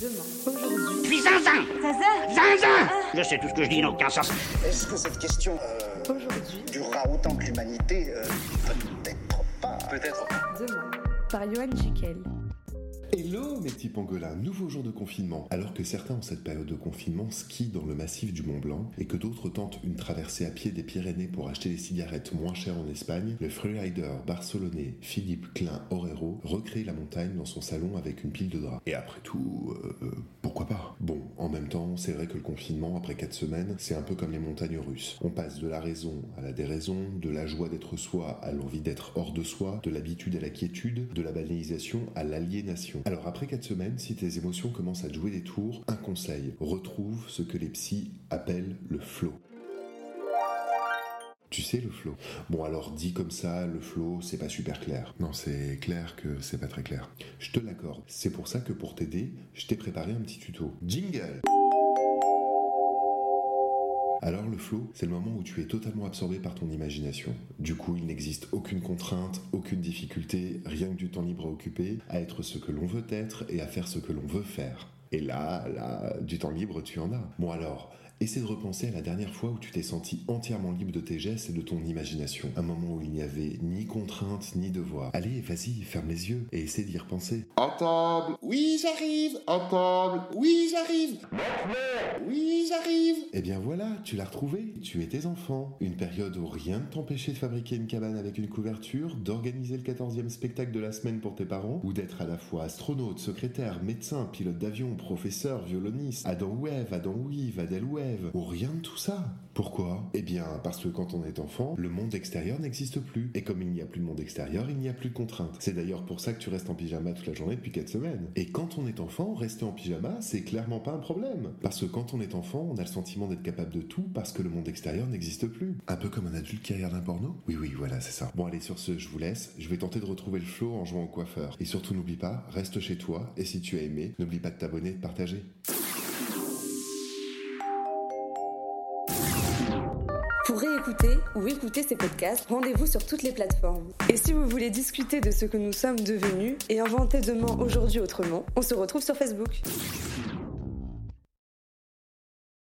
Demain. Aujourd'hui. Puis zinzin Zaza Zinzin Je sais tout ce que je dis n'a aucun sens. Est-ce que cette question euh, Aujourd'hui. durera autant que l'humanité euh, Peut-être pas? Peut-être. Demain. Par Johan Jikel. Hello mes petits pangolins, nouveau jour de confinement. Alors que certains en cette période de confinement skient dans le massif du Mont Blanc et que d'autres tentent une traversée à pied des Pyrénées pour acheter des cigarettes moins chères en Espagne, le freerider barcelonais Philippe Klein Orero recrée la montagne dans son salon avec une pile de draps. Et après tout, euh, pourquoi pas? Bon, en même temps, c'est vrai que le confinement, après 4 semaines, c'est un peu comme les montagnes russes. On passe de la raison à la déraison, de la joie d'être soi à l'envie d'être hors de soi, de l'habitude à la quiétude, de la banalisation à l'aliénation. Alors après 4 semaines, si tes émotions commencent à jouer des tours, un conseil, retrouve ce que les psys appellent le flow. Tu sais le flow Bon alors dit comme ça, le flow c'est pas super clair. Non c'est clair que c'est pas très clair. Je te l'accorde. C'est pour ça que pour t'aider, je t'ai préparé un petit tuto. Jingle alors le flow, c'est le moment où tu es totalement absorbé par ton imagination. Du coup, il n'existe aucune contrainte, aucune difficulté, rien que du temps libre à occuper, à être ce que l'on veut être et à faire ce que l'on veut faire. Et là, là, du temps libre, tu en as. Bon alors, Essaie de repenser à la dernière fois où tu t'es senti entièrement libre de tes gestes et de ton imagination. Un moment où il n'y avait ni contrainte ni devoir. Allez, vas-y, ferme les yeux et essaie d'y repenser. En table Oui, j'arrive En table Oui, j'arrive Oui, j'arrive Eh bien voilà, tu l'as retrouvé. Tu es tes enfants. Une période où rien ne t'empêchait de fabriquer une cabane avec une couverture, d'organiser le 14e spectacle de la semaine pour tes parents, ou d'être à la fois astronaute, secrétaire, médecin, pilote d'avion, professeur, violoniste, Adam Wave, Adam Weave, Adèle Wave, ou rien de tout ça. Pourquoi? Eh bien, parce que quand on est enfant, le monde extérieur n'existe plus. Et comme il n'y a plus de monde extérieur, il n'y a plus de contraintes. C'est d'ailleurs pour ça que tu restes en pyjama toute la journée depuis 4 semaines. Et quand on est enfant, rester en pyjama, c'est clairement pas un problème. Parce que quand on est enfant, on a le sentiment d'être capable de tout parce que le monde extérieur n'existe plus. Un peu comme un adulte qui regarde un porno? Oui, oui, voilà, c'est ça. Bon, allez, sur ce, je vous laisse. Je vais tenter de retrouver le flow en jouant au coiffeur. Et surtout, n'oublie pas, reste chez toi. Et si tu as aimé, n'oublie pas de t'abonner partager. Pour réécouter ou écouter ces podcasts, rendez-vous sur toutes les plateformes. Et si vous voulez discuter de ce que nous sommes devenus et inventer demain aujourd'hui autrement, on se retrouve sur Facebook.